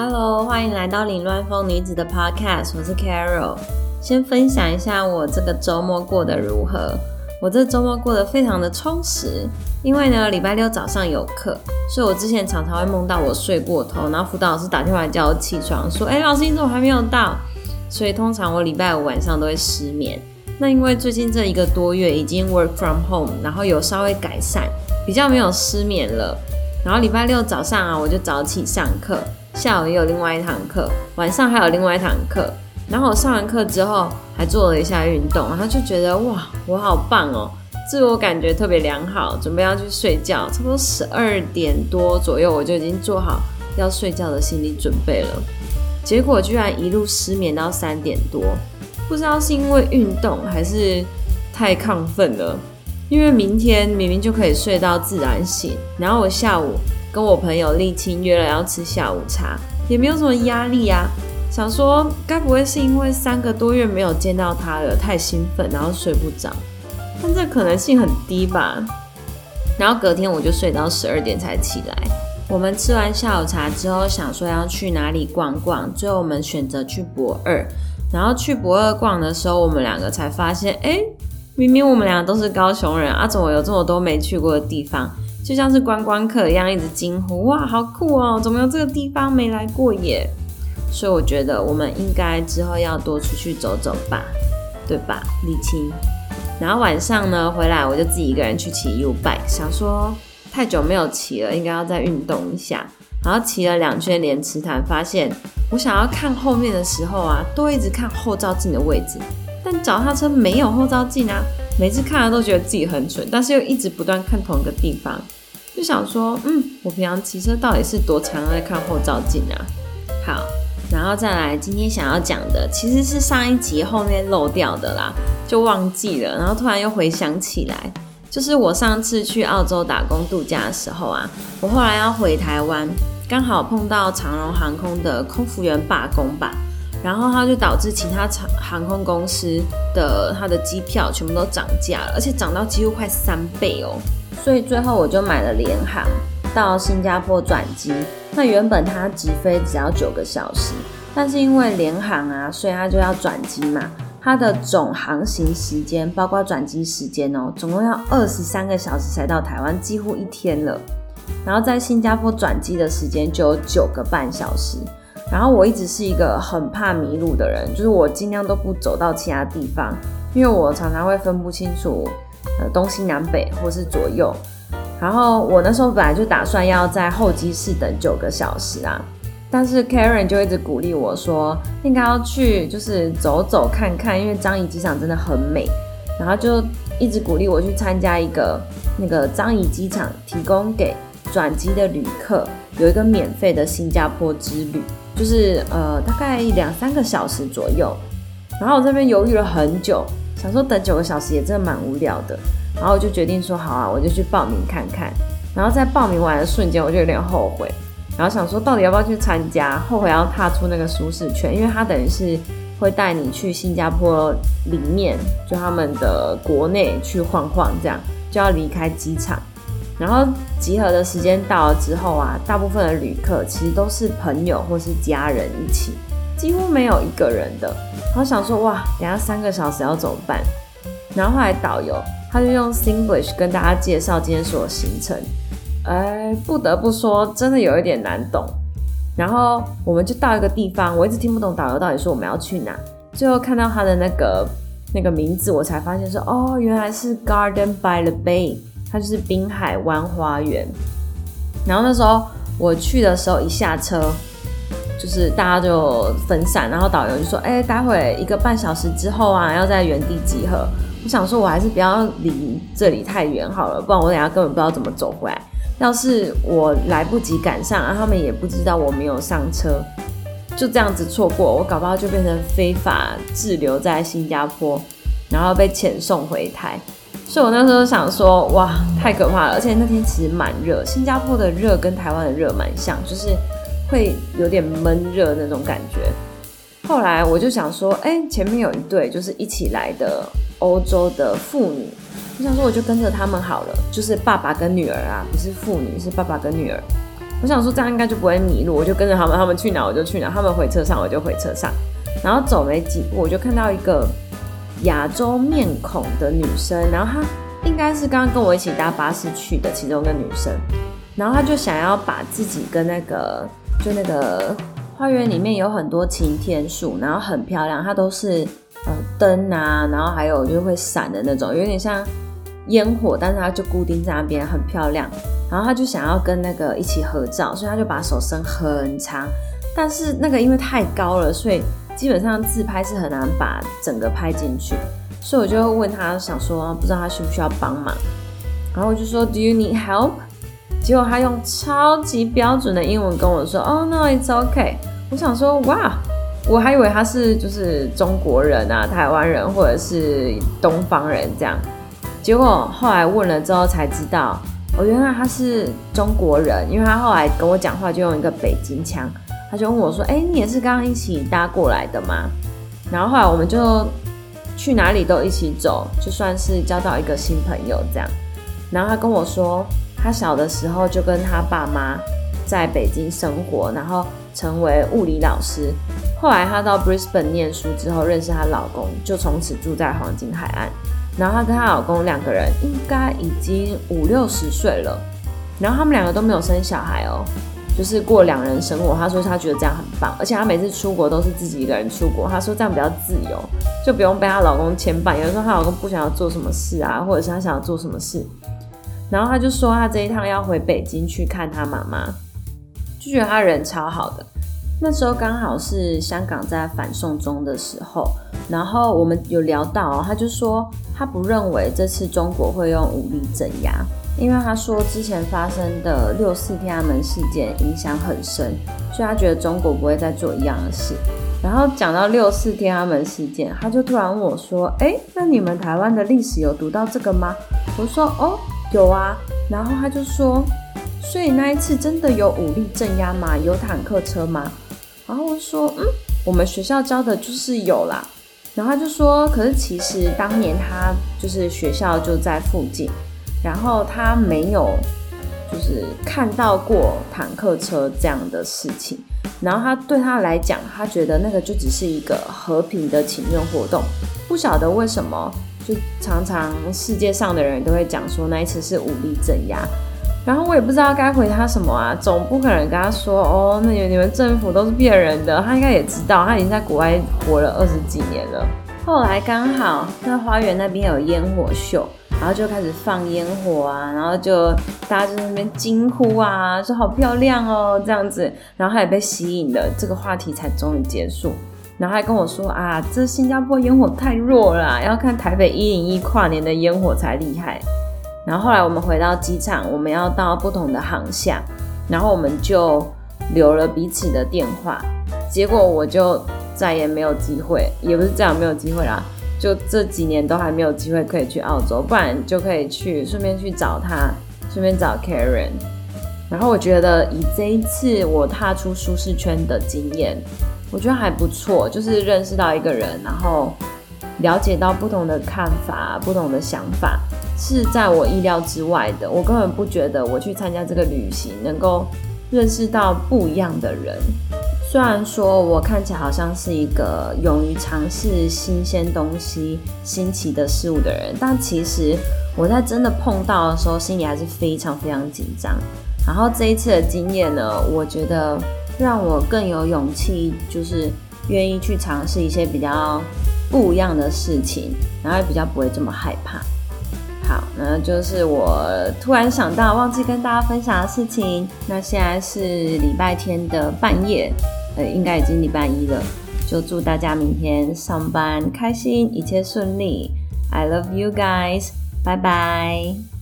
Hello，欢迎来到凌乱风女子的 Podcast，我是 Carol。先分享一下我这个周末过得如何。我这周末过得非常的充实，因为呢礼拜六早上有课，所以我之前常常会梦到我睡过头，然后辅导老师打电话叫我起床，说：“哎，老师你怎么还没有到？”所以通常我礼拜五晚上都会失眠。那因为最近这一个多月已经 work from home，然后有稍微改善，比较没有失眠了。然后礼拜六早上啊，我就早起上课，下午也有另外一堂课，晚上还有另外一堂课。然后我上完课之后还做了一下运动，然后就觉得哇，我好棒哦，自我感觉特别良好，准备要去睡觉。差不多十二点多左右，我就已经做好要睡觉的心理准备了。结果居然一路失眠到三点多。不知道是因为运动还是太亢奋了，因为明天明明就可以睡到自然醒，然后我下午跟我朋友立青约了要吃下午茶，也没有什么压力啊。想说该不会是因为三个多月没有见到他了，太兴奋然后睡不着，但这可能性很低吧。然后隔天我就睡到十二点才起来。我们吃完下午茶之后，想说要去哪里逛逛，最后我们选择去博二。然后去博二逛的时候，我们两个才发现，哎，明明我们俩都是高雄人啊，怎么有这么多没去过的地方？就像是观光客一样，一直惊呼：哇，好酷哦！怎么有这个地方没来过耶？所以我觉得我们应该之后要多出去走走吧，对吧，李青？然后晚上呢回来，我就自己一个人去骑 U bike，想说太久没有骑了，应该要再运动一下。然后骑了两圈连池潭，发现我想要看后面的时候啊，都一直看后照镜的位置，但脚踏车没有后照镜啊，每次看了都觉得自己很蠢，但是又一直不断看同一个地方，就想说，嗯，我平常骑车到底是多常在看后照镜啊？好，然后再来今天想要讲的，其实是上一集后面漏掉的啦，就忘记了，然后突然又回想起来。就是我上次去澳洲打工度假的时候啊，我后来要回台湾，刚好碰到长荣航空的空服员罢工吧，然后它就导致其他航航空公司的它的机票全部都涨价了，而且涨到几乎快三倍哦。所以最后我就买了联航到新加坡转机。那原本它直飞只要九个小时，但是因为联航啊，所以它就要转机嘛。它的总航行时间，包括转机时间哦，总共要二十三个小时才到台湾，几乎一天了。然后在新加坡转机的时间就有九个半小时。然后我一直是一个很怕迷路的人，就是我尽量都不走到其他地方，因为我常常会分不清楚呃东西南北或是左右。然后我那时候本来就打算要在候机室等九个小时啊。但是 Karen 就一直鼓励我说，应该要去就是走走看看，因为樟宜机场真的很美。然后就一直鼓励我去参加一个那个樟宜机场提供给转机的旅客有一个免费的新加坡之旅，就是呃大概两三个小时左右。然后我这边犹豫了很久，想说等九个小时也真的蛮无聊的。然后我就决定说好啊，我就去报名看看。然后在报名完的瞬间，我就有点后悔。然后想说，到底要不要去参加？后悔要踏出那个舒适圈，因为他等于是会带你去新加坡里面，就他们的国内去晃晃，这样就要离开机场。然后集合的时间到了之后啊，大部分的旅客其实都是朋友或是家人一起，几乎没有一个人的。然后想说，哇，等下三个小时要怎么办？然后后来导游他就用 English 跟大家介绍今天所有行程。哎，不得不说，真的有一点难懂。然后我们就到一个地方，我一直听不懂导游到底说我们要去哪。最后看到他的那个那个名字，我才发现说，哦，原来是 Garden by the Bay，它就是滨海湾花园。然后那时候我去的时候，一下车就是大家就分散，然后导游就说，哎，待会一个半小时之后啊，要在原地集合。我想说，我还是不要离这里太远好了，不然我等下根本不知道怎么走回来。要是我来不及赶上，啊，他们也不知道我没有上车，就这样子错过，我搞不好就变成非法滞留在新加坡，然后被遣送回台。所以我那时候想说，哇，太可怕了！而且那天其实蛮热，新加坡的热跟台湾的热蛮像，就是会有点闷热那种感觉。后来我就想说，哎，前面有一对就是一起来的欧洲的妇女。我想说，我就跟着他们好了，就是爸爸跟女儿啊，不是父女，是爸爸跟女儿。我想说这样应该就不会迷路，我就跟着他们，他们去哪我就去哪，他们回车上我就回车上。然后走没几步，我就看到一个亚洲面孔的女生，然后她应该是刚刚跟我一起搭巴士去的其中一个女生，然后她就想要把自己跟那个就那个花园里面有很多晴天树，然后很漂亮，它都是呃灯啊，然后还有就会闪的那种，有点像烟火，但是它就固定在那边，很漂亮。然后她就想要跟那个一起合照，所以她就把手伸很长，但是那个因为太高了，所以。基本上自拍是很难把整个拍进去，所以我就问他，想说不知道他需不需要帮忙，然后我就说 Do you need help？结果他用超级标准的英文跟我说，Oh no, it's OK。我想说哇，我还以为他是就是中国人啊、台湾人或者是东方人这样，结果后来问了之后才知道，哦，原来他是中国人，因为他后来跟我讲话就用一个北京腔。他就问我说：“哎，你也是刚刚一起搭过来的吗？”然后后来我们就去哪里都一起走，就算是交到一个新朋友这样。然后他跟我说，他小的时候就跟他爸妈在北京生活，然后成为物理老师。后来他到 Brisbane 念书之后，认识她老公，就从此住在黄金海岸。然后她跟她老公两个人应该已经五六十岁了，然后他们两个都没有生小孩哦。就是过两人生活，她说她觉得这样很棒，而且她每次出国都是自己一个人出国，她说这样比较自由，就不用被她老公牵绊。有的时候她老公不想要做什么事啊，或者是她想要做什么事，然后她就说她这一趟要回北京去看她妈妈，就觉得她人超好的。那时候刚好是香港在反送中的时候，然后我们有聊到，他就说他不认为这次中国会用武力镇压。因为他说之前发生的六四天安门事件影响很深，所以他觉得中国不会再做一样的事。然后讲到六四天安门事件，他就突然问我说：“哎，那你们台湾的历史有读到这个吗？”我说：“哦，有啊。”然后他就说：“所以那一次真的有武力镇压吗？有坦克车吗？”然后我说：“嗯，我们学校教的就是有啦。”然后他就说：“可是其实当年他就是学校就在附近。”然后他没有，就是看到过坦克车这样的事情。然后他对他来讲，他觉得那个就只是一个和平的请愿活动。不晓得为什么，就常常世界上的人都会讲说那一次是武力镇压。然后我也不知道该回他什么啊，总不可能跟他说哦，那你们政府都是骗人的。他应该也知道，他已经在国外活了二十几年了。后来刚好那花园那边有烟火秀。然后就开始放烟火啊，然后就大家就在那边惊呼啊，说好漂亮哦这样子，然后他也被吸引了，这个话题才终于结束。然后还跟我说啊，这新加坡烟火太弱了，要看台北一零一跨年的烟火才厉害。然后后来我们回到机场，我们要到不同的航向，然后我们就留了彼此的电话，结果我就再也没有机会，也不是这样没有机会啦。就这几年都还没有机会可以去澳洲，不然就可以去顺便去找他，顺便找 Karen。然后我觉得以这一次我踏出舒适圈的经验，我觉得还不错，就是认识到一个人，然后了解到不同的看法、不同的想法，是在我意料之外的。我根本不觉得我去参加这个旅行能够认识到不一样的人。虽然说我看起来好像是一个勇于尝试新鲜东西、新奇的事物的人，但其实我在真的碰到的时候，心里还是非常非常紧张。然后这一次的经验呢，我觉得让我更有勇气，就是愿意去尝试一些比较不一样的事情，然后也比较不会这么害怕。好，那就是我突然想到忘记跟大家分享的事情。那现在是礼拜天的半夜。呃应该已经礼拜一了，就祝大家明天上班开心，一切顺利。I love you guys，拜拜。